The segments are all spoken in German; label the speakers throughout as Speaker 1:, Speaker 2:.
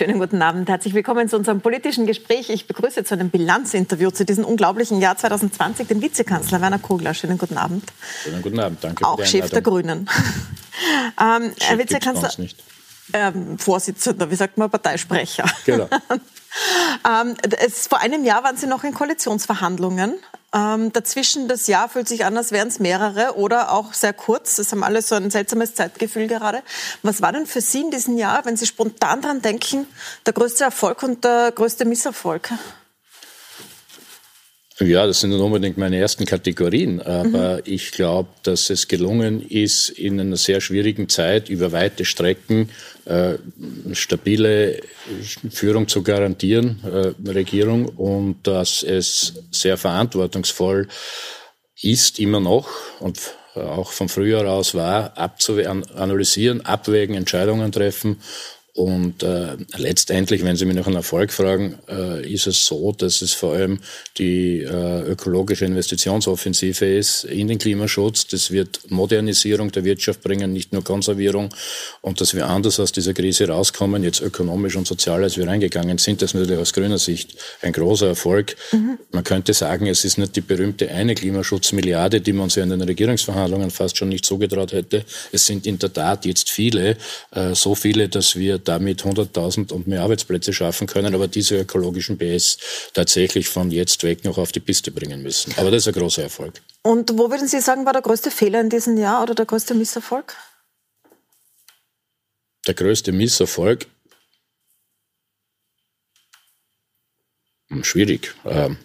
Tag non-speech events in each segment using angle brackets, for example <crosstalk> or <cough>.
Speaker 1: Schönen guten Abend. Herzlich willkommen zu unserem politischen Gespräch. Ich begrüße zu einem Bilanzinterview zu diesem unglaublichen Jahr 2020 den Vizekanzler Werner Kogler. Schönen guten Abend.
Speaker 2: Schönen guten Abend. Danke.
Speaker 1: Auch Chef der Grünen. <laughs> <laughs> ähm, Herr Vizekanzler. Ähm, Vorsitzender, wie sagt man, Parteisprecher. Genau. <laughs> ähm, es, vor einem Jahr waren Sie noch in Koalitionsverhandlungen. Ähm, dazwischen das Jahr fühlt sich an, als wären es mehrere oder auch sehr kurz. Das haben alle so ein seltsames Zeitgefühl gerade. Was war denn für Sie in diesem Jahr, wenn Sie spontan dran denken, der größte Erfolg und der größte Misserfolg?
Speaker 2: Ja, das sind nicht unbedingt meine ersten Kategorien, aber mhm. ich glaube, dass es gelungen ist, in einer sehr schwierigen Zeit über weite Strecken äh, stabile Führung zu garantieren, äh, Regierung, und dass es sehr verantwortungsvoll ist, immer noch und auch vom Frühjahr aus war, analysieren, abwägen, Entscheidungen treffen und äh, letztendlich, wenn Sie mich nach einem Erfolg fragen, äh, ist es so, dass es vor allem die äh, ökologische Investitionsoffensive ist in den Klimaschutz. Das wird Modernisierung der Wirtschaft bringen, nicht nur Konservierung. Und dass wir anders aus dieser Krise rauskommen, jetzt ökonomisch und sozial, als wir reingegangen sind, das ist natürlich aus grüner Sicht ein großer Erfolg. Mhm. Man könnte sagen, es ist nicht die berühmte eine Klimaschutzmilliarde, die man uns ja in den Regierungsverhandlungen fast schon nicht zugetraut hätte. Es sind in der Tat jetzt viele, äh, so viele, dass wir damit 100.000 und mehr Arbeitsplätze schaffen können, aber diese ökologischen BS tatsächlich von jetzt weg noch auf die Piste bringen müssen. Aber das ist ein großer Erfolg.
Speaker 1: Und wo würden Sie sagen, war der größte Fehler in diesem Jahr oder der größte Misserfolg?
Speaker 2: Der größte Misserfolg? Hm, schwierig. Ähm,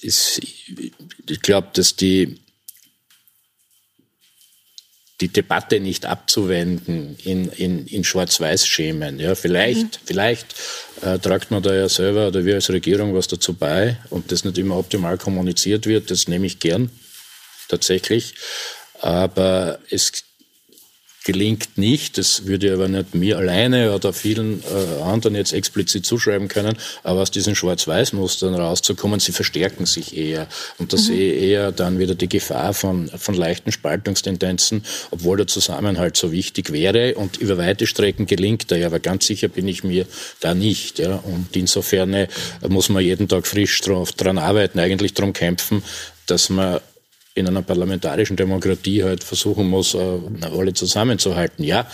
Speaker 2: ist, ich glaube, dass die die Debatte nicht abzuwenden in, in, in Schwarz-Weiß-Schemen. Ja, vielleicht, mhm. vielleicht äh, tragt man da ja selber oder wir als Regierung was dazu bei und das nicht immer optimal kommuniziert wird. Das nehme ich gern, tatsächlich. Aber es gelingt nicht. Das würde aber nicht mir alleine oder vielen äh, anderen jetzt explizit zuschreiben können, aber aus diesen Schwarz-Weiß-Mustern rauszukommen, sie verstärken sich eher. Und da mhm. sehe ich eher dann wieder die Gefahr von, von leichten Spaltungstendenzen, obwohl der Zusammenhalt so wichtig wäre. Und über weite Strecken gelingt er ja, aber ganz sicher bin ich mir da nicht. Ja. Und insofern äh, muss man jeden Tag frisch drauf, dran arbeiten, eigentlich darum kämpfen, dass man in einer parlamentarischen Demokratie halt versuchen muss, äh, alle zusammenzuhalten. Ja,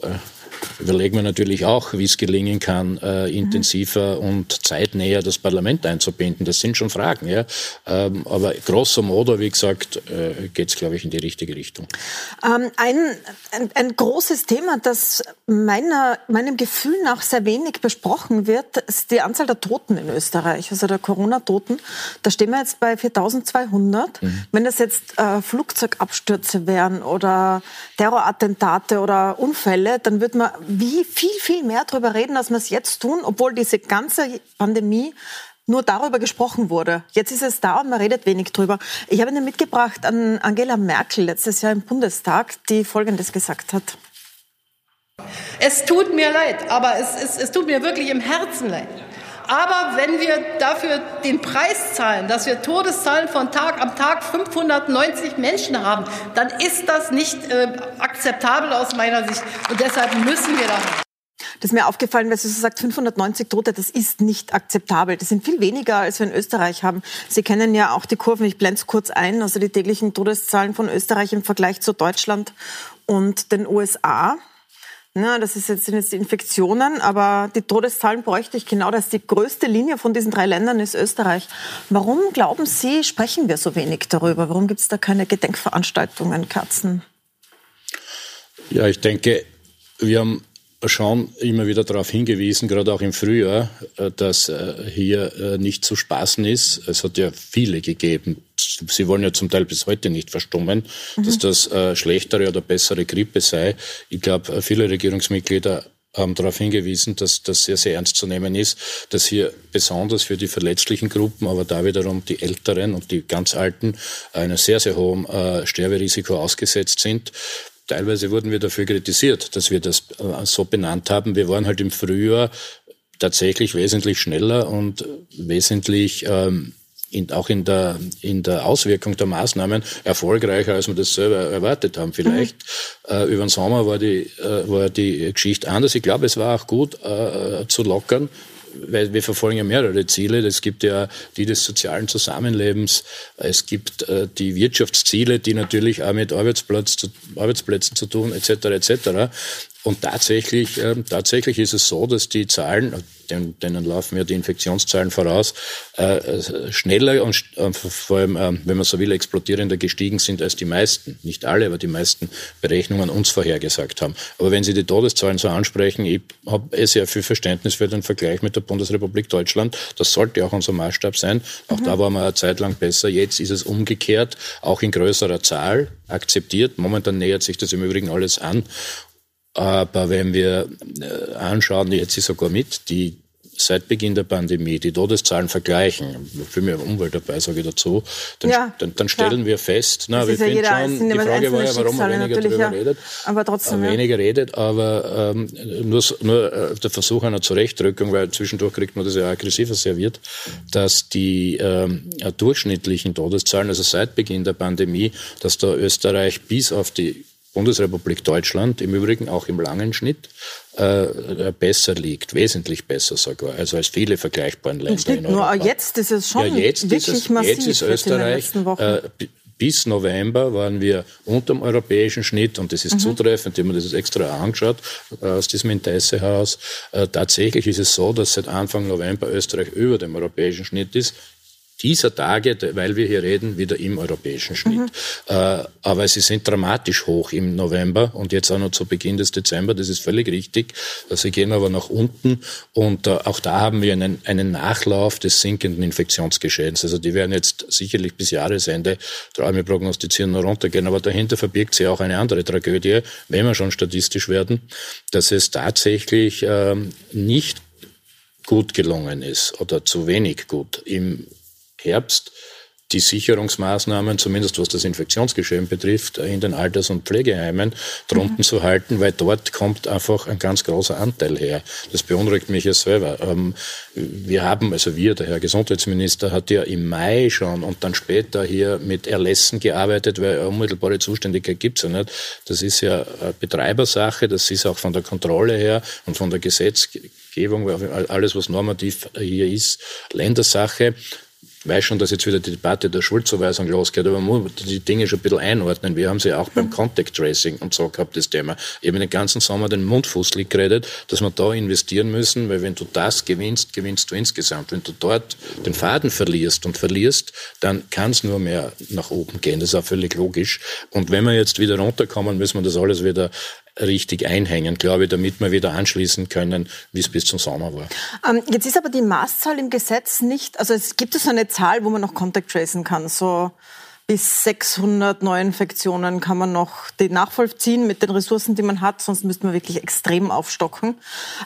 Speaker 2: äh, überlegen wir natürlich auch, wie es gelingen kann, äh, intensiver und zeitnäher das Parlament einzubinden. Das sind schon Fragen. Ja? Ähm, aber grosso modo, wie gesagt, äh, geht es, glaube ich, in die richtige Richtung.
Speaker 1: Ähm, ein, ein, ein, großes Thema, das meiner, meinem Gefühl nach sehr wenig besprochen wird, ist die Anzahl der Toten in Österreich, also der Corona-Toten. Da stehen wir jetzt bei 4200. Mhm. Wenn das jetzt äh, Flugzeugabstürze wären oder Terrorattentate oder Unfälle, dann würde man wie viel, viel mehr darüber reden, als wir es jetzt tun, obwohl diese ganze Pandemie nur darüber gesprochen wurde. Jetzt ist es da und man redet wenig drüber. Ich habe Ihnen mitgebracht an Angela Merkel letztes Jahr im Bundestag, die Folgendes gesagt hat.
Speaker 3: Es tut mir leid, aber es, es, es tut mir wirklich im Herzen leid. Aber wenn wir dafür den Preis zahlen, dass wir Todeszahlen von Tag am Tag 590 Menschen haben, dann ist das nicht äh, akzeptabel aus meiner Sicht. Und deshalb müssen wir da.
Speaker 1: Das ist mir aufgefallen, weil sie so sagt, 590 Tote, das ist nicht akzeptabel. Das sind viel weniger, als wir in Österreich haben. Sie kennen ja auch die Kurven, ich blende es kurz ein, also die täglichen Todeszahlen von Österreich im Vergleich zu Deutschland und den USA. Na, das ist jetzt, sind jetzt die Infektionen, aber die Todeszahlen bräuchte ich genau. Das ist die größte Linie von diesen drei Ländern ist Österreich. Warum glauben Sie, sprechen wir so wenig darüber? Warum gibt es da keine Gedenkveranstaltungen, Katzen?
Speaker 2: Ja, ich denke, wir haben schon immer wieder darauf hingewiesen, gerade auch im Frühjahr, äh, dass äh, hier äh, nicht zu spaßen ist. Es hat ja viele gegeben. Sie wollen ja zum Teil bis heute nicht verstummen, mhm. dass das schlechtere oder bessere Grippe sei. Ich glaube, viele Regierungsmitglieder haben darauf hingewiesen, dass das sehr, sehr ernst zu nehmen ist, dass hier besonders für die verletzlichen Gruppen, aber da wiederum die Älteren und die ganz Alten einem sehr, sehr hohen Sterberisiko ausgesetzt sind. Teilweise wurden wir dafür kritisiert, dass wir das äh, so benannt haben. Wir waren halt im Frühjahr tatsächlich wesentlich schneller und wesentlich ähm, in, auch in der, in der Auswirkung der Maßnahmen erfolgreicher, als wir das selber erwartet haben. Vielleicht mhm. äh, über den Sommer war die, äh, war die Geschichte anders. Ich glaube, es war auch gut äh, zu lockern, weil wir verfolgen ja mehrere Ziele. Es gibt ja die des sozialen Zusammenlebens, es gibt äh, die Wirtschaftsziele, die natürlich auch mit Arbeitsplatz zu, Arbeitsplätzen zu tun, etc. etc. Und tatsächlich, äh, tatsächlich ist es so, dass die Zahlen, denen, laufen ja die Infektionszahlen voraus, äh, schneller und äh, vor allem, äh, wenn man so will, explodierender gestiegen sind als die meisten. Nicht alle, aber die meisten Berechnungen uns vorhergesagt haben. Aber wenn Sie die Todeszahlen so ansprechen, ich habe eh sehr viel Verständnis für den Vergleich mit der Bundesrepublik Deutschland. Das sollte auch unser Maßstab sein. Auch mhm. da waren wir eine Zeit lang besser. Jetzt ist es umgekehrt, auch in größerer Zahl akzeptiert. Momentan nähert sich das im Übrigen alles an. Aber wenn wir äh, anschauen, jetzt ist sogar mit, die seit Beginn der Pandemie die Todeszahlen vergleichen, für mich Umwelt dabei, sage ich dazu, dann, ja, dann, dann stellen wir fest, na, wir ja schon, die Frage war ja, warum man weniger darüber redet, aber trotzdem, äh, weniger redet, aber ähm, nur, nur äh, der Versuch einer Zurechtdrückung, weil zwischendurch kriegt man das ja aggressiver serviert, dass die ähm, durchschnittlichen Todeszahlen, also seit Beginn der Pandemie, dass da Österreich bis auf die Bundesrepublik Deutschland im Übrigen auch im langen Schnitt äh, besser liegt, wesentlich besser sogar, also als viele vergleichbaren Länder
Speaker 1: Schnitt, in Europa. Nur jetzt ist es schon ja, jetzt wirklich ist es, massiv.
Speaker 2: Jetzt ist Österreich äh, bis November waren wir unter dem europäischen Schnitt und das ist mhm. zutreffend, habe mir das extra angeschaut äh, aus diesem Interesse heraus. Äh, tatsächlich ist es so, dass seit Anfang November Österreich über dem europäischen Schnitt ist dieser Tage, weil wir hier reden, wieder im europäischen Schnitt. Mhm. Äh, aber sie sind dramatisch hoch im November und jetzt auch noch zu Beginn des Dezember. Das ist völlig richtig. Sie gehen aber nach unten und äh, auch da haben wir einen, einen Nachlauf des sinkenden Infektionsgeschehens. Also die werden jetzt sicherlich bis Jahresende, wir prognostizieren, noch runtergehen. Aber dahinter verbirgt sich auch eine andere Tragödie, wenn wir schon statistisch werden, dass es tatsächlich ähm, nicht gut gelungen ist oder zu wenig gut im Herbst die Sicherungsmaßnahmen, zumindest was das Infektionsgeschehen betrifft, in den Alters- und Pflegeheimen drunten mhm. zu halten, weil dort kommt einfach ein ganz großer Anteil her. Das beunruhigt mich ja selber. Ähm, wir haben, also wir, der Herr Gesundheitsminister, hat ja im Mai schon und dann später hier mit Erlässen gearbeitet, weil unmittelbare Zuständigkeit gibt's ja nicht. Das ist ja eine Betreibersache, das ist auch von der Kontrolle her und von der Gesetzgebung, alles was normativ hier ist, Ländersache. Weiß schon, dass jetzt wieder die Debatte der Schuldzuweisung losgeht, aber man muss die Dinge schon ein bisschen einordnen. Wir haben sie auch beim Contact Tracing und so gehabt, das Thema. Ich habe den ganzen Sommer den Mundfußlig geredet, dass wir da investieren müssen, weil wenn du das gewinnst, gewinnst du insgesamt. Wenn du dort den Faden verlierst und verlierst, dann kann es nur mehr nach oben gehen. Das ist auch völlig logisch. Und wenn wir jetzt wieder runterkommen, müssen wir das alles wieder richtig einhängen, glaube ich, damit wir wieder anschließen können, wie es bis zum Sommer war.
Speaker 1: Ähm, jetzt ist aber die Maßzahl im Gesetz nicht, also es gibt es eine Zahl, wo man noch Contact tracen kann, so bis 600 Neuinfektionen kann man noch die nachvollziehen mit den Ressourcen, die man hat, sonst müsste man wirklich extrem aufstocken.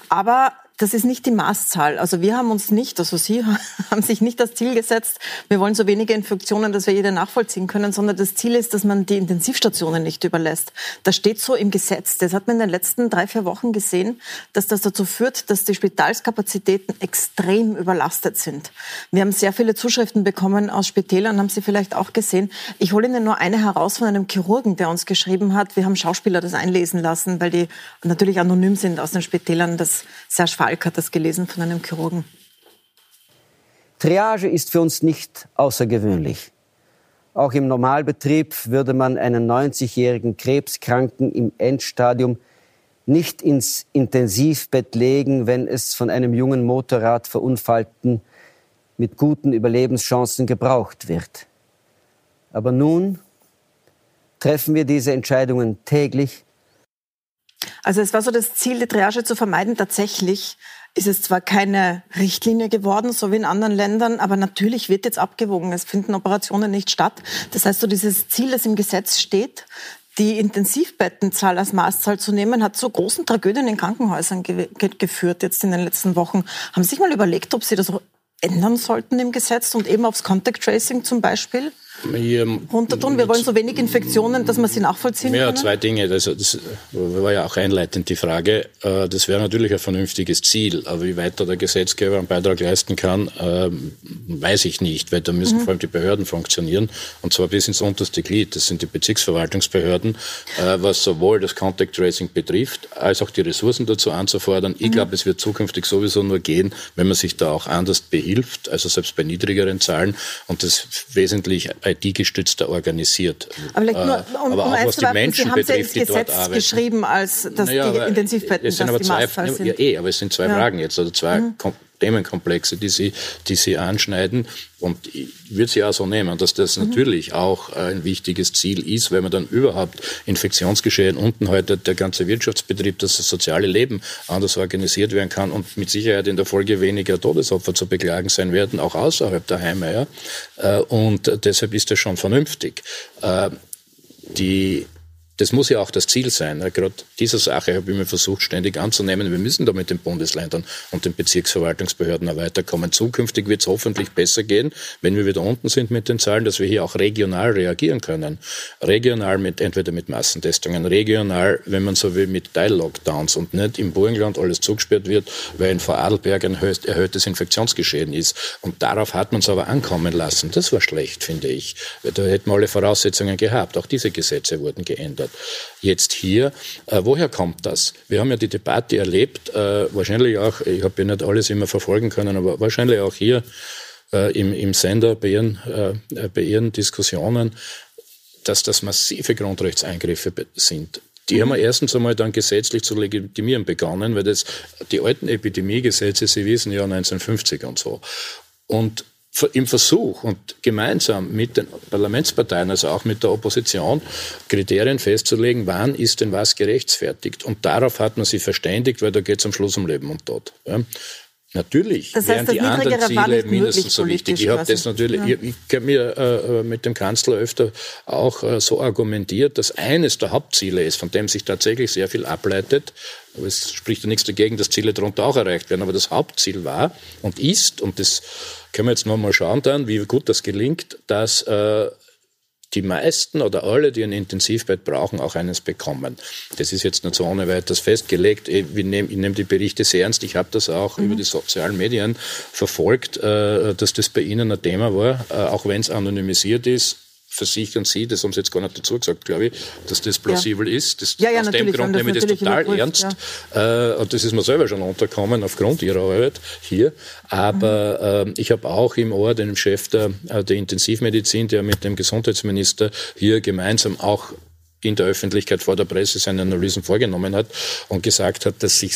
Speaker 1: Aber das ist nicht die Maßzahl. Also wir haben uns nicht, also Sie <laughs> haben sich nicht das Ziel gesetzt, wir wollen so wenige Infektionen, dass wir jede nachvollziehen können, sondern das Ziel ist, dass man die Intensivstationen nicht überlässt. Das steht so im Gesetz. Das hat man in den letzten drei, vier Wochen gesehen, dass das dazu führt, dass die Spitalskapazitäten extrem überlastet sind. Wir haben sehr viele Zuschriften bekommen aus Spitälern, haben Sie vielleicht auch gesehen. Ich hole Ihnen nur eine heraus von einem Chirurgen, der uns geschrieben hat, wir haben Schauspieler das einlesen lassen, weil die natürlich anonym sind aus den Spitälern. Das sehr schwarz Falk hat das gelesen von einem Chirurgen.
Speaker 4: Triage ist für uns nicht außergewöhnlich. Auch im Normalbetrieb würde man einen 90-jährigen Krebskranken im Endstadium nicht ins Intensivbett legen, wenn es von einem jungen Motorradverunfallten mit guten Überlebenschancen gebraucht wird. Aber nun treffen wir diese Entscheidungen täglich
Speaker 1: also es war so das Ziel, die Triage zu vermeiden. Tatsächlich ist es zwar keine Richtlinie geworden, so wie in anderen Ländern, aber natürlich wird jetzt abgewogen. Es finden Operationen nicht statt. Das heißt, so dieses Ziel, das im Gesetz steht, die Intensivbettenzahl als Maßzahl zu nehmen, hat zu großen Tragödien in Krankenhäusern ge geführt jetzt in den letzten Wochen. Haben Sie sich mal überlegt, ob Sie das ändern sollten im Gesetz und eben aufs Contact Tracing zum Beispiel runter tun? Wir wollen so wenig Infektionen, dass man sie nachvollziehen
Speaker 2: ja,
Speaker 1: können?
Speaker 2: Ja, zwei Dinge. Also das war ja auch einleitend die Frage. Äh, das wäre natürlich ein vernünftiges Ziel, aber wie weit da der Gesetzgeber einen Beitrag leisten kann, ähm, weiß ich nicht, weil da müssen mhm. vor allem die Behörden funktionieren und zwar bis ins unterste Glied. Das sind die Bezirksverwaltungsbehörden, äh, was sowohl das Contact Tracing betrifft, als auch die Ressourcen dazu anzufordern. Ich mhm. glaube, es wird zukünftig sowieso nur gehen, wenn man sich da auch anders behilft, also selbst bei niedrigeren Zahlen und das wesentlich IT-gestützter organisiert.
Speaker 1: Aber, nur, äh, um, aber auch was die Menschen Sie haben betrifft, ja ins Gesetz dort geschrieben, als dass naja, die Intensivbetten
Speaker 2: es sind aber zwei, sind. Ja, eh, aber es sind zwei ja. Fragen jetzt, oder zwei mhm. Themenkomplexe, die Sie, die Sie anschneiden. Und ich würde Sie auch so nehmen, dass das mhm. natürlich auch ein wichtiges Ziel ist, wenn man dann überhaupt Infektionsgeschehen unten heute der ganze Wirtschaftsbetrieb, das, das soziale Leben anders organisiert werden kann und mit Sicherheit in der Folge weniger Todesopfer zu beklagen sein werden, auch außerhalb der Heime. Ja. Äh, und deshalb ist das schon vernünftig. Äh, die das muss ja auch das Ziel sein. Gerade diese Sache habe ich mir versucht, ständig anzunehmen. Wir müssen da mit den Bundesländern und den Bezirksverwaltungsbehörden auch weiterkommen. Zukünftig wird es hoffentlich besser gehen, wenn wir wieder unten sind mit den Zahlen, dass wir hier auch regional reagieren können. Regional mit, entweder mit Massentestungen, regional, wenn man so will, mit Teil-Lockdowns und nicht im Burgenland alles zugesperrt wird, weil in Vorarlberg ein erhöhtes Infektionsgeschehen ist. Und darauf hat man es aber ankommen lassen. Das war schlecht, finde ich. Da hätten wir alle Voraussetzungen gehabt. Auch diese Gesetze wurden geändert hat. Jetzt hier, äh, woher kommt das? Wir haben ja die Debatte erlebt, äh, wahrscheinlich auch, ich habe ja nicht alles immer verfolgen können, aber wahrscheinlich auch hier äh, im, im Sender bei ihren, äh, bei ihren Diskussionen, dass das massive Grundrechtseingriffe sind. Die haben wir erstens einmal dann gesetzlich zu legitimieren begonnen, weil das die alten Epidemiegesetze, Sie wissen ja 1950 und so. Und im Versuch und gemeinsam mit den Parlamentsparteien, also auch mit der Opposition, Kriterien festzulegen, wann ist denn was gerechtfertigt. Und darauf hat man sich verständigt, weil da geht es am Schluss um Leben und Tod. Natürlich das heißt, wären die anderen Ziele mindestens so wichtig. Ich habe das natürlich, ja. ich, ich habe mir äh, mit dem Kanzler öfter auch äh, so argumentiert, dass eines der Hauptziele ist, von dem sich tatsächlich sehr viel ableitet, aber es spricht ja nichts dagegen, dass Ziele darunter auch erreicht werden, aber das Hauptziel war und ist, und das können wir jetzt noch mal schauen dann, wie gut das gelingt, dass äh, die meisten oder alle, die ein Intensivbett brauchen, auch eines bekommen. Das ist jetzt nicht so ohne weiteres festgelegt. Ich nehme, ich nehme die Berichte sehr ernst. Ich habe das auch mhm. über die sozialen Medien verfolgt, äh, dass das bei Ihnen ein Thema war, äh, auch wenn es anonymisiert ist versichern Sie, das haben Sie jetzt gar nicht dazu gesagt, glaube ich, dass das plausibel ja. ist. Das,
Speaker 1: ja, ja,
Speaker 2: aus dem Grund nehme ich das total ernst. Äh, und das ist mir selber schon unterkommen aufgrund Ihrer Arbeit hier. Aber mhm. äh, ich habe auch im Ohr den Chef der, äh, der Intensivmedizin, der mit dem Gesundheitsminister hier gemeinsam auch in der Öffentlichkeit vor der Presse seine Analysen vorgenommen hat und gesagt hat, dass sich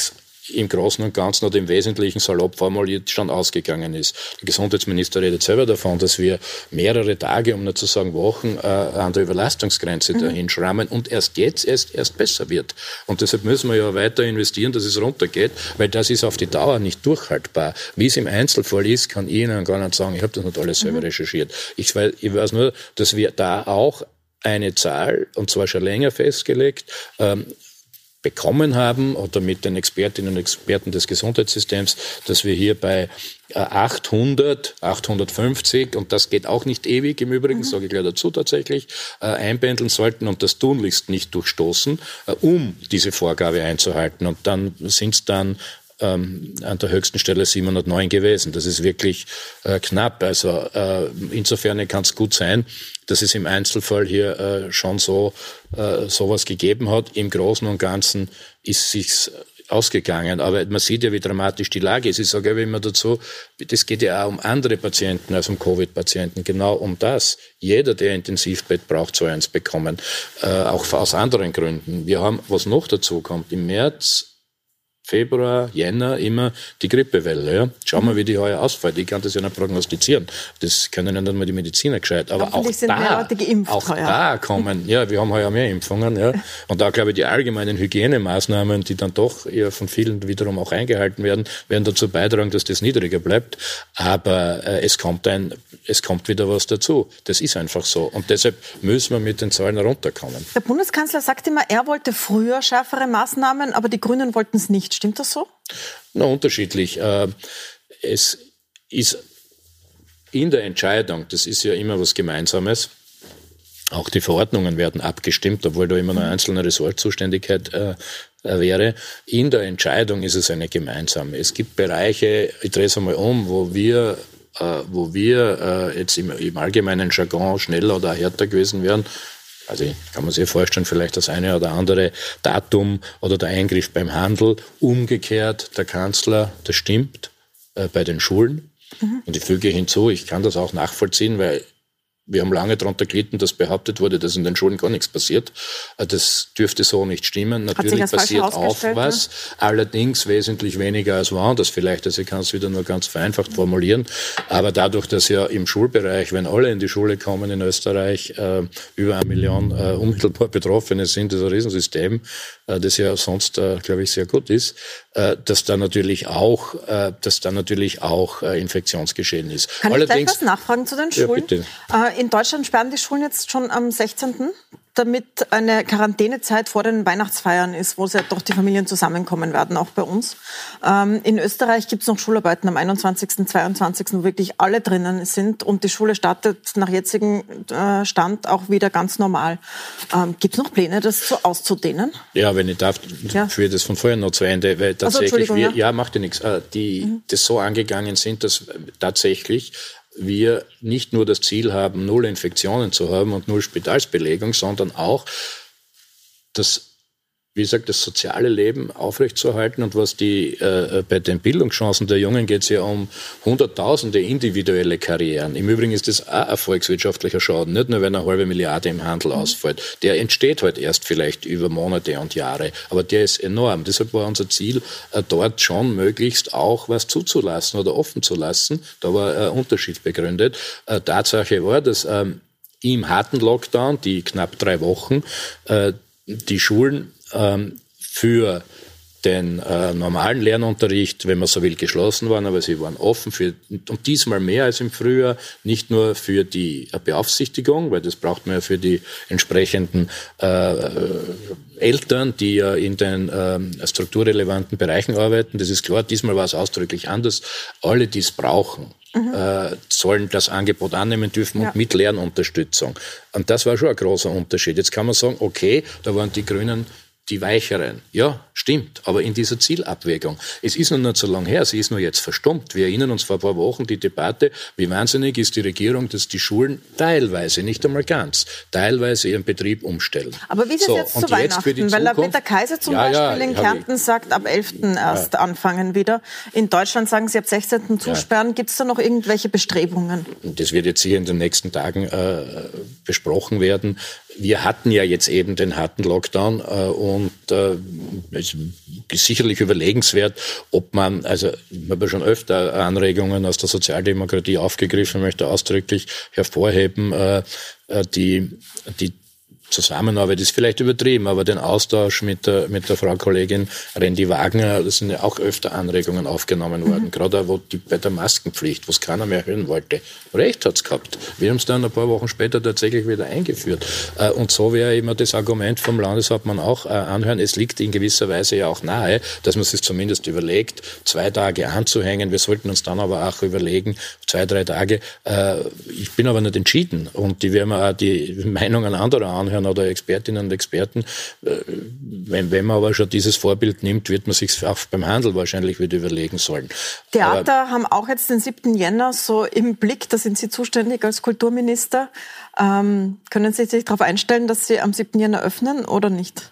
Speaker 2: im Großen und Ganzen oder im Wesentlichen salopp formuliert schon ausgegangen ist. Der Gesundheitsminister redet selber davon, dass wir mehrere Tage, um nicht zu sagen Wochen, äh, an der Überlastungsgrenze mhm. dahin schrammen und erst jetzt erst, erst besser wird. Und deshalb müssen wir ja weiter investieren, dass es runtergeht, weil das ist auf die Dauer nicht durchhaltbar. Wie es im Einzelfall ist, kann ich Ihnen gar nicht sagen. Ich habe das nicht alles selber mhm. recherchiert. Ich weiß, ich weiß nur, dass wir da auch eine Zahl, und zwar schon länger festgelegt, ähm, bekommen haben oder mit den Expertinnen und Experten des Gesundheitssystems, dass wir hier bei 800, äh, 850 und das geht auch nicht ewig im Übrigen, mhm. sage ich gleich dazu tatsächlich, äh, einpendeln sollten und das tunlichst nicht durchstoßen, äh, um diese Vorgabe einzuhalten. Und dann sind es dann ähm, an der höchsten Stelle 709 gewesen. Das ist wirklich äh, knapp. Also äh, insofern kann es gut sein, dass es im Einzelfall hier äh, schon so äh, sowas gegeben hat. Im Großen und Ganzen ist sich's ausgegangen. Aber man sieht ja, wie dramatisch die Lage ist. Ich sage aber immer dazu, das geht ja auch um andere Patienten als um Covid-Patienten. Genau um das. Jeder, der Intensivbett braucht, soll eins bekommen. Äh, auch aus anderen Gründen. Wir haben, was noch dazu kommt, im März Februar, Jänner immer die Grippewelle. Ja? Schauen wir, wie die heuer ausfällt. Ich kann das ja nicht prognostizieren. Das können ja nicht mal die Mediziner gescheit. Aber auch da, auch da kommen, ja, wir haben heuer mehr Impfungen. Ja? Und da glaube ich, die allgemeinen Hygienemaßnahmen, die dann doch eher von vielen wiederum auch eingehalten werden, werden dazu beitragen, dass das niedriger bleibt. Aber äh, es kommt ein, es kommt wieder was dazu. Das ist einfach so. Und deshalb müssen wir mit den Zahlen runterkommen.
Speaker 1: Der Bundeskanzler sagt immer, er wollte früher schärfere Maßnahmen, aber die Grünen wollten es nicht. Stimmt das so?
Speaker 2: Na, unterschiedlich. Äh, es ist in der Entscheidung, das ist ja immer was Gemeinsames, auch die Verordnungen werden abgestimmt, obwohl da immer eine einzelne Ressortzuständigkeit äh, wäre. In der Entscheidung ist es eine gemeinsame. Es gibt Bereiche, ich drehe es einmal um, wo wir, äh, wo wir äh, jetzt im, im allgemeinen Jargon schneller oder härter gewesen wären. Also kann man sich vorstellen, vielleicht das eine oder andere Datum oder der Eingriff beim Handel. Umgekehrt, der Kanzler, das stimmt äh, bei den Schulen. Mhm. Und ich füge hinzu, ich kann das auch nachvollziehen, weil wir haben lange darunter gelitten, dass behauptet wurde, dass in den Schulen gar nichts passiert. Äh, das dürfte so nicht stimmen. Natürlich passiert auch was, ne? allerdings wesentlich weniger als woanders vielleicht. Also ich kann es wieder nur ganz vereinfacht formulieren. Aber dadurch, dass ja im Schulbereich, wenn alle in die Schule kommen in Österreich, äh, über eine Million äh, unmittelbar Betroffene sind, das ist ein Riesensystem, äh, das ja sonst, glaube ich, sehr gut ist, dass da natürlich auch, äh, dass da natürlich auch äh, Infektionsgeschehen ist.
Speaker 1: Kann Allerdings, ich gleich was nachfragen zu den Schulen? Ja. Äh, in Deutschland sperren die Schulen jetzt schon am 16 damit eine Quarantänezeit vor den Weihnachtsfeiern ist, wo ja doch die Familien zusammenkommen werden, auch bei uns. Ähm, in Österreich gibt es noch Schularbeiten am 21., 22., wo wirklich alle drinnen sind und die Schule startet nach jetzigem äh, Stand auch wieder ganz normal. Ähm, gibt es noch Pläne, das so auszudehnen?
Speaker 2: Ja, wenn ich darf, ja. führe das von vorher noch zu Ende, weil tatsächlich, also, wir, ja. macht ja nichts, äh, die mhm. das so angegangen sind, dass tatsächlich wir nicht nur das Ziel haben, null Infektionen zu haben und null Spitalsbelegung, sondern auch das wie gesagt, das soziale Leben aufrechtzuerhalten. Und was die, äh, bei den Bildungschancen der Jungen geht es ja um hunderttausende individuelle Karrieren. Im Übrigen ist das auch ein volkswirtschaftlicher Schaden, nicht nur, wenn eine halbe Milliarde im Handel mhm. ausfällt. Der entsteht halt erst vielleicht über Monate und Jahre, aber der ist enorm. Deshalb war unser Ziel, äh, dort schon möglichst auch was zuzulassen oder offen zu lassen. Da war ein Unterschied begründet. Äh, Tatsache war, dass ähm, im harten Lockdown, die knapp drei Wochen, äh, die Schulen ähm, für den äh, normalen Lernunterricht, wenn man so will, geschlossen waren, aber sie waren offen für, und diesmal mehr als im Frühjahr, nicht nur für die Beaufsichtigung, weil das braucht man ja für die entsprechenden äh, Eltern, die ja in den äh, strukturrelevanten Bereichen arbeiten. Das ist klar, diesmal war es ausdrücklich anders. Alle, die es brauchen, Mhm. Äh, sollen das Angebot annehmen dürfen ja. und mit Lernunterstützung. Und das war schon ein großer Unterschied. Jetzt kann man sagen, okay, da waren die Grünen die Weicheren. Ja, stimmt, aber in dieser Zielabwägung. Es ist noch nicht so lange her, sie ist nur jetzt verstummt. Wir erinnern uns vor ein paar Wochen die Debatte, wie wahnsinnig ist die Regierung, dass die Schulen teilweise, nicht einmal ganz, teilweise ihren Betrieb umstellen.
Speaker 1: Aber wie ist es so, jetzt zu jetzt Weihnachten? Weil der Peter Kaiser zum ja, Beispiel ja, in Kärnten ich, sagt, ab 11. erst ja. anfangen wieder. In Deutschland sagen sie ab 16. zusperren. Gibt es da noch irgendwelche Bestrebungen?
Speaker 2: Das wird jetzt hier in den nächsten Tagen äh, besprochen werden wir hatten ja jetzt eben den harten Lockdown äh, und äh, es ist sicherlich überlegenswert, ob man, also ich habe ja schon öfter Anregungen aus der Sozialdemokratie aufgegriffen, möchte ausdrücklich hervorheben, äh, äh die, die Zusammenarbeit ist vielleicht übertrieben, aber den Austausch mit der, mit der Frau Kollegin Randy Wagner, das sind ja auch öfter Anregungen aufgenommen worden, mhm. gerade wo die, bei der Maskenpflicht, was keiner mehr hören wollte. Recht hat's gehabt. Wir haben es dann ein paar Wochen später tatsächlich wieder eingeführt. Äh, und so wäre immer das Argument vom Landeshauptmann auch äh, anhören. Es liegt in gewisser Weise ja auch nahe, dass man sich zumindest überlegt, zwei Tage anzuhängen. Wir sollten uns dann aber auch überlegen, zwei, drei Tage. Äh, ich bin aber nicht entschieden und die werden wir auch die Meinungen anderer anhören Fachherren oder Expertinnen und Experten. Äh, wenn, wenn man aber schon dieses Vorbild nimmt, wird man sich auch beim Handel wahrscheinlich wieder überlegen sollen.
Speaker 1: Theater aber, haben auch jetzt den 7. Jänner so im Blick, da sind Sie zuständig als Kulturminister. Ähm, können Sie sich darauf einstellen, dass Sie am 7. Jänner öffnen oder nicht?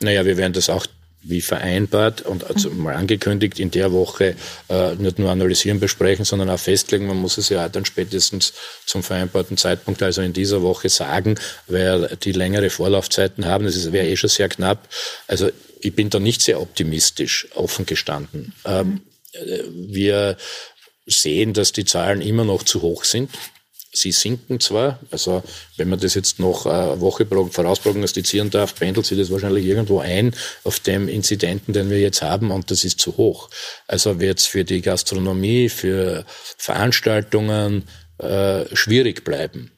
Speaker 2: Naja, wir werden das auch wie vereinbart und also mal angekündigt, in der Woche äh, nicht nur analysieren, besprechen, sondern auch festlegen. Man muss es ja auch dann spätestens zum vereinbarten Zeitpunkt, also in dieser Woche sagen, weil die längere Vorlaufzeiten haben. Das wäre eh schon sehr knapp. Also ich bin da nicht sehr optimistisch, offen gestanden. Ähm, äh, wir sehen, dass die Zahlen immer noch zu hoch sind. Sie sinken zwar, also wenn man das jetzt noch eine Woche vorausprognostizieren darf, pendelt sich das wahrscheinlich irgendwo ein auf dem Inzidenten, den wir jetzt haben und das ist zu hoch. Also wird es für die Gastronomie, für Veranstaltungen äh, schwierig bleiben.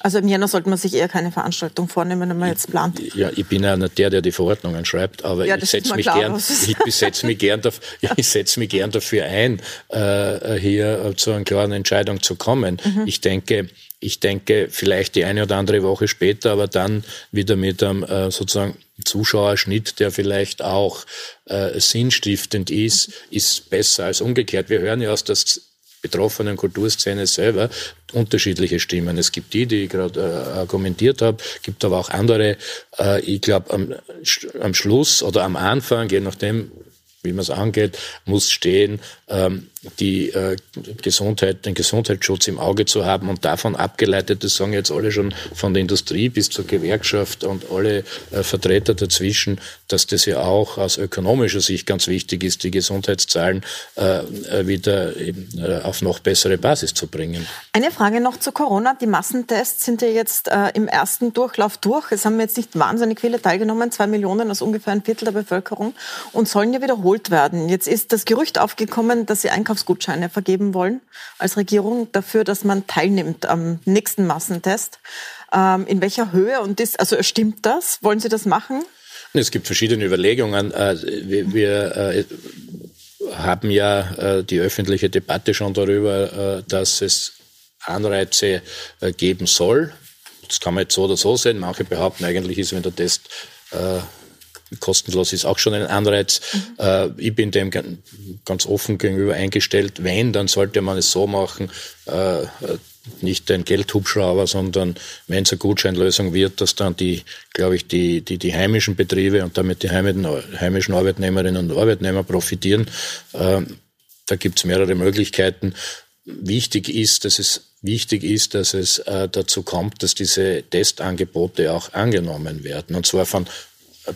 Speaker 1: Also im Jänner sollte man sich eher keine Veranstaltung vornehmen, wenn man jetzt plant.
Speaker 2: Ja, ich bin ja nicht der, der die Verordnungen schreibt, aber ja, ich setze mich, gern, ich setz mich, gern, <laughs> ich setz mich gern dafür ein, äh, hier zu einer klaren Entscheidung zu kommen. Mhm. Ich denke, ich denke, vielleicht die eine oder andere Woche später, aber dann wieder mit einem äh, sozusagen Zuschauerschnitt, der vielleicht auch äh, sinnstiftend ist, ist besser als umgekehrt. Wir hören ja aus das betroffenen Kulturszene selber unterschiedliche Stimmen. Es gibt die, die ich gerade äh, argumentiert habe, gibt aber auch andere. Äh, ich glaube, am, am Schluss oder am Anfang, je nachdem, wie man es angeht, muss stehen, ähm, die äh, Gesundheit, den Gesundheitsschutz im Auge zu haben und davon abgeleitet, das sagen jetzt alle schon von der Industrie bis zur Gewerkschaft und alle äh, Vertreter dazwischen, dass das ja auch aus ökonomischer Sicht ganz wichtig ist, die Gesundheitszahlen äh, äh wieder eben, äh, auf noch bessere Basis zu bringen.
Speaker 1: Eine Frage noch zu Corona. Die Massentests sind ja jetzt äh, im ersten Durchlauf durch. Es haben jetzt nicht wahnsinnig viele teilgenommen, zwei Millionen, aus ungefähr ein Viertel der Bevölkerung und sollen ja wiederholt werden. Jetzt ist das Gerücht aufgekommen, dass sie Einkaufsgutscheine vergeben wollen als Regierung dafür, dass man teilnimmt am nächsten Massentest. Ähm, in welcher Höhe und ist, also stimmt das? Wollen Sie das machen?
Speaker 2: Es gibt verschiedene Überlegungen. Äh, wir, äh, haben ja äh, die öffentliche Debatte schon darüber, dass es Anreize geben soll. Das kann man jetzt so oder so sehen. Manche behaupten eigentlich ist, wenn der Test kostenlos ist auch schon ein Anreiz. Mhm. Äh, ich bin dem ganz offen gegenüber eingestellt. Wenn, dann sollte man es so machen, äh, nicht ein Geldhubschrauber, sondern wenn es eine Gutscheinlösung wird, dass dann die, glaube ich, die, die, die heimischen Betriebe und damit die heimischen Arbeitnehmerinnen und Arbeitnehmer profitieren. Äh, da gibt es mehrere Möglichkeiten. Wichtig ist, dass es wichtig ist, dass es äh, dazu kommt, dass diese Testangebote auch angenommen werden. Und zwar von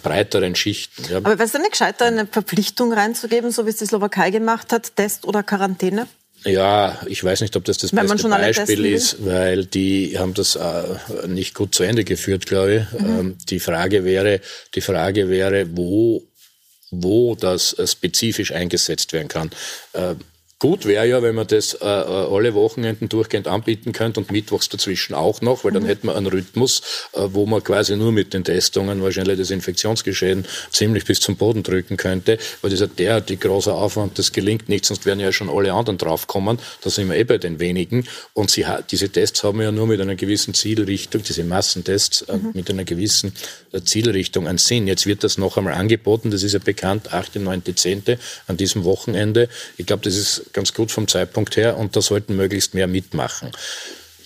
Speaker 2: breiteren Schichten.
Speaker 1: Ja. Aber wäre es denn nicht gescheiter, eine Verpflichtung reinzugeben, so wie es die Slowakei gemacht hat, Test oder Quarantäne?
Speaker 2: Ja, ich weiß nicht, ob das das Wenn beste Beispiel ist, weil die haben das äh, nicht gut zu Ende geführt, glaube ich. Mhm. Ähm, die Frage wäre, die Frage wäre, wo wo das äh, spezifisch eingesetzt werden kann. Äh, Gut wäre ja, wenn man das äh, äh, alle Wochenenden durchgehend anbieten könnte und mittwochs dazwischen auch noch, weil dann mhm. hätten wir einen Rhythmus, äh, wo man quasi nur mit den Testungen wahrscheinlich das Infektionsgeschehen ziemlich bis zum Boden drücken könnte, weil das ist ja derartig großer Aufwand, das gelingt nicht, sonst werden ja schon alle anderen draufkommen, da sind wir eh bei den wenigen und sie, diese Tests haben ja nur mit einer gewissen Zielrichtung, diese Massentests äh, mhm. mit einer gewissen äh, Zielrichtung einen Sinn. Jetzt wird das noch einmal angeboten, das ist ja bekannt, 8., 9., 10. an diesem Wochenende. Ich glaube, das ist ganz gut vom Zeitpunkt her und da sollten möglichst mehr mitmachen.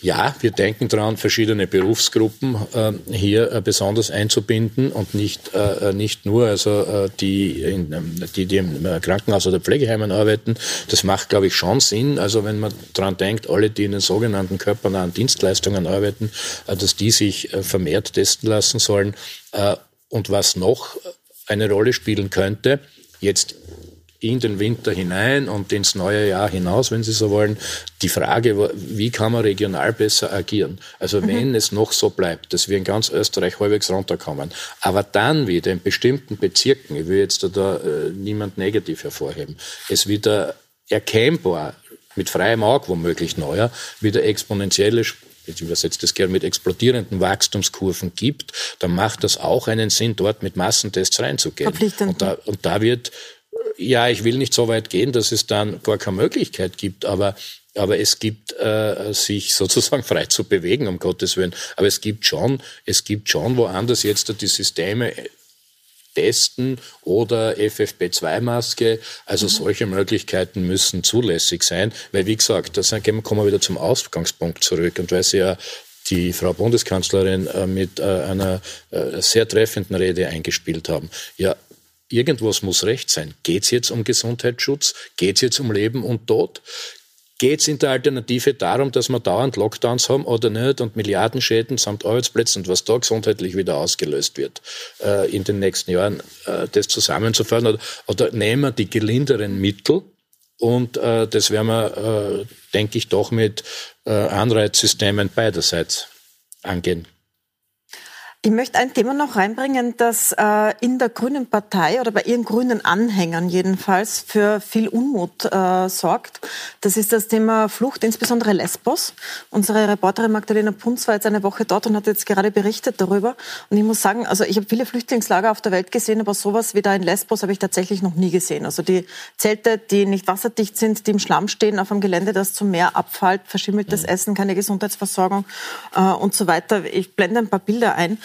Speaker 2: Ja, wir denken daran, verschiedene Berufsgruppen äh, hier äh, besonders einzubinden und nicht, äh, nicht nur also äh, die, in, ähm, die, die im Krankenhaus oder Pflegeheimen arbeiten. Das macht, glaube ich, schon Sinn. Also wenn man daran denkt, alle, die in den sogenannten körpernahen Dienstleistungen arbeiten, äh, dass die sich äh, vermehrt testen lassen sollen. und was noch eine Rolle spielen könnte, jetzt in den Winter hinein und ins neue Jahr hinaus, wenn Sie so wollen. Die Frage, wie kann man regional besser agieren? Also mhm. wenn es noch so bleibt, dass wir in ganz Österreich halbwegs runterkommen, aber dann wieder in bestimmten Bezirken, ich will jetzt da äh, niemand negativ hervorheben, es wieder erkennbar mit freiem Auge womöglich neuer, wieder exponentielle ich übersetze das gerne mit explodierenden Wachstumskurven gibt, dann macht das auch einen Sinn, dort mit Massentests reinzugehen. Und da, und da wird ja, ich will nicht so weit gehen, dass es dann gar keine Möglichkeit gibt, aber aber es gibt äh, sich <laughs> sozusagen frei zu bewegen, um Gottes Willen. Aber es gibt schon, es gibt schon woanders jetzt die Systeme testen oder FFP2-Maske. Also mhm. solche Möglichkeiten müssen zulässig sein, weil wie gesagt, da kommen wir wieder zum Ausgangspunkt zurück und weil Sie ja die Frau Bundeskanzlerin äh, mit äh, einer äh, sehr treffenden Rede eingespielt haben. Ja, irgendwas muss recht sein. Geht es jetzt um Gesundheitsschutz? Geht es jetzt um Leben und Tod? Geht es in der Alternative darum, dass wir dauernd Lockdowns haben oder nicht und Milliardenschäden samt Arbeitsplätzen und was da gesundheitlich wieder ausgelöst wird äh, in den nächsten Jahren, äh, das zusammenzufahren? Oder, oder nehmen wir die gelinderen Mittel und äh, das werden wir, äh, denke ich, doch mit äh, Anreizsystemen beiderseits angehen.
Speaker 1: Ich möchte ein Thema noch reinbringen, das äh, in der Grünen Partei oder bei ihren grünen Anhängern jedenfalls für viel Unmut äh, sorgt. Das ist das Thema Flucht, insbesondere Lesbos. Unsere Reporterin Magdalena Punz war jetzt eine Woche dort und hat jetzt gerade berichtet darüber. Und ich muss sagen, also ich habe viele Flüchtlingslager auf der Welt gesehen, aber sowas wie da in Lesbos habe ich tatsächlich noch nie gesehen. Also die Zelte, die nicht wasserdicht sind, die im Schlamm stehen auf einem Gelände, das zum Meer abfällt, verschimmeltes mhm. Essen, keine Gesundheitsversorgung äh, und so weiter. Ich blende ein paar Bilder ein.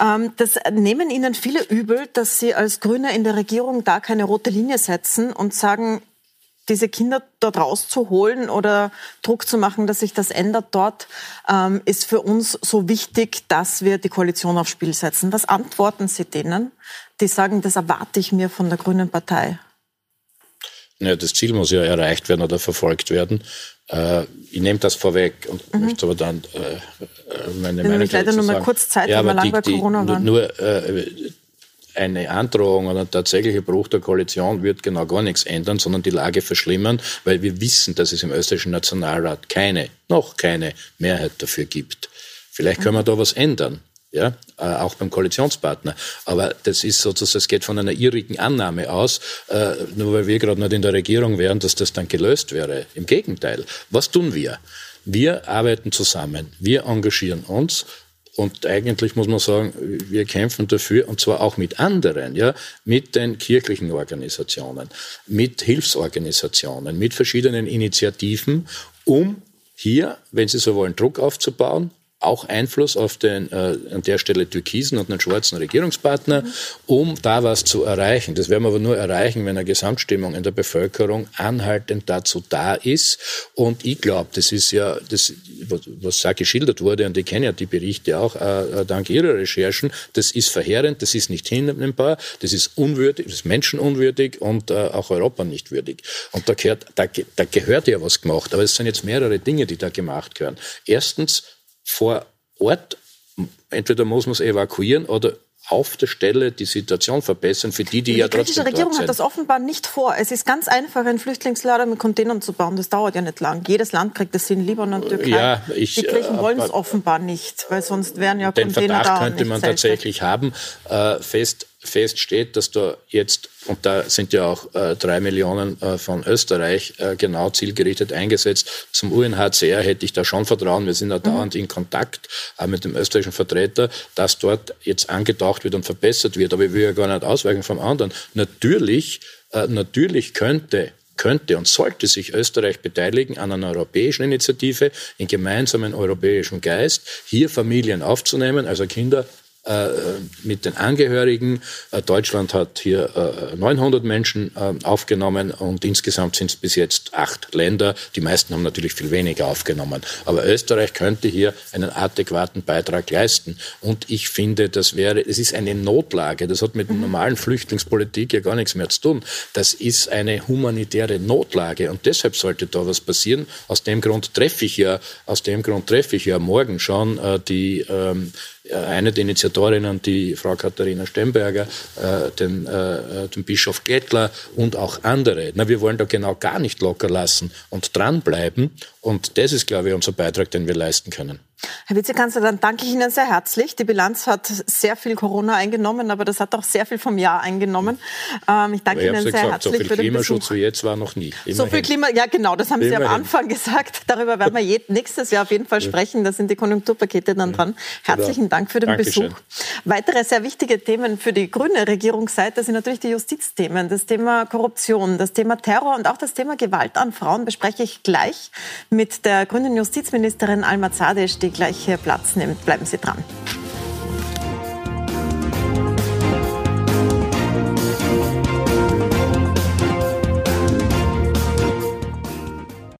Speaker 1: Ähm, das nehmen Ihnen viele übel, dass Sie als Grüne in der Regierung da keine rote Linie setzen und sagen, diese Kinder dort rauszuholen oder Druck zu machen, dass sich das ändert dort, ähm, ist für uns so wichtig, dass wir die Koalition aufs Spiel setzen. Was antworten Sie denen, die sagen, das erwarte ich mir von der Grünen Partei?
Speaker 2: Ja, das Ziel muss ja erreicht werden oder verfolgt werden. Äh, ich nehme das vorweg und mhm. möchte aber dann äh, äh meine
Speaker 1: Meinung dazu leider nur mal kurz Zeit, ja, weil wir lang bei Corona
Speaker 2: waren. Nur äh, eine Androhung oder ein tatsächlicher Bruch der Koalition wird genau gar nichts ändern, sondern die Lage verschlimmern, weil wir wissen, dass es im österreichischen Nationalrat keine, noch keine Mehrheit dafür gibt. Vielleicht können wir da was ändern ja, äh, auch beim Koalitionspartner. Aber das ist sozusagen, es geht von einer irrigen Annahme aus, äh, nur weil wir gerade nicht in der Regierung wären, dass das dann gelöst wäre. Im Gegenteil. Was tun wir? Wir arbeiten zusammen. Wir engagieren uns. Und eigentlich muss man sagen, wir kämpfen dafür, und zwar auch mit anderen, ja, mit den kirchlichen Organisationen, mit Hilfsorganisationen, mit verschiedenen Initiativen, um hier, wenn Sie so wollen, Druck aufzubauen, auch Einfluss auf den äh, an der Stelle türkisen und einen schwarzen Regierungspartner, um da was zu erreichen. Das werden wir aber nur erreichen, wenn eine Gesamtstimmung in der Bevölkerung anhaltend dazu da ist. Und ich glaube, das ist ja das, was da geschildert wurde, und ich kenne ja die Berichte auch äh, äh, dank Ihrer Recherchen, das ist verheerend, das ist nicht hinnehmbar, das ist unwürdig, das ist menschenunwürdig und äh, auch Europa nicht würdig. Und da gehört, da, da gehört ja was gemacht. Aber es sind jetzt mehrere Dinge, die da gemacht gehören. Erstens, vor Ort, entweder muss man es evakuieren oder auf der Stelle die Situation verbessern für die, die, die ja trotzdem
Speaker 1: Die Regierung hat das offenbar nicht vor. Es ist ganz einfach, ein Flüchtlingslager mit Containern zu bauen. Das dauert ja nicht lang. Jedes Land kriegt das hin, Libanon, Türkei. Ja, ich, die Griechen äh, wollen es offenbar nicht, weil sonst wären ja
Speaker 2: den Container Verdacht da. Den könnte man tatsächlich haben. Äh, fest feststeht, dass da jetzt, und da sind ja auch äh, drei Millionen äh, von Österreich äh, genau zielgerichtet eingesetzt, zum UNHCR hätte ich da schon Vertrauen, wir sind ja mhm. dauernd in Kontakt äh, mit dem österreichischen Vertreter, dass dort jetzt angetaucht wird und verbessert wird. Aber ich will ja gar nicht ausweichen vom anderen. Natürlich, äh, natürlich könnte könnte und sollte sich Österreich beteiligen an einer europäischen Initiative in gemeinsamen europäischen Geist, hier Familien aufzunehmen, also Kinder mit den Angehörigen. Äh, Deutschland hat hier 900 äh, Menschen aufgenommen und insgesamt sind es bis jetzt acht Länder. Die meisten haben natürlich viel weniger aufgenommen. Aber Österreich könnte hier einen adäquaten Beitrag leisten. Und ich finde, das wäre, es ist eine Notlage. Das hat mit der normalen Flüchtlingspolitik ja gar nichts mehr zu tun. Das ist eine humanitäre Notlage. Und deshalb sollte da was passieren. Aus dem Grund treffe ich ja, aus dem Grund treffe ich ja morgen schon die ähm, äh, eine der Initiatorinnen, die Frau Katharina Stemberger, äh, den, äh, den Bischof Glättler und auch andere. Na, wir wollen da genau gar nicht locker lassen und dranbleiben. Und das ist, glaube ich, unser Beitrag, den wir leisten können.
Speaker 1: Herr Vizekanzler, dann danke ich Ihnen sehr herzlich. Die Bilanz hat sehr viel Corona eingenommen, aber das hat auch sehr viel vom Jahr eingenommen. Ähm, ich danke Ihnen sehr gesagt, herzlich so
Speaker 2: viel für den Klimaschutz Besuch. wie jetzt war noch nie.
Speaker 1: Immerhin. So viel Klima, ja genau, das haben Immerhin. Sie am Anfang gesagt. Darüber werden wir nächstes Jahr auf jeden Fall sprechen. Da sind die Konjunkturpakete dann dran. Herzlichen Dank für den Dankeschön. Besuch. Weitere sehr wichtige Themen für die grüne Regierungsseite sind natürlich die Justizthemen, das Thema Korruption, das Thema Terror und auch das Thema Gewalt an Frauen bespreche ich gleich mit der grünen Justizministerin Alma Zadesch, gleich hier Platz nimmt. Bleiben Sie dran.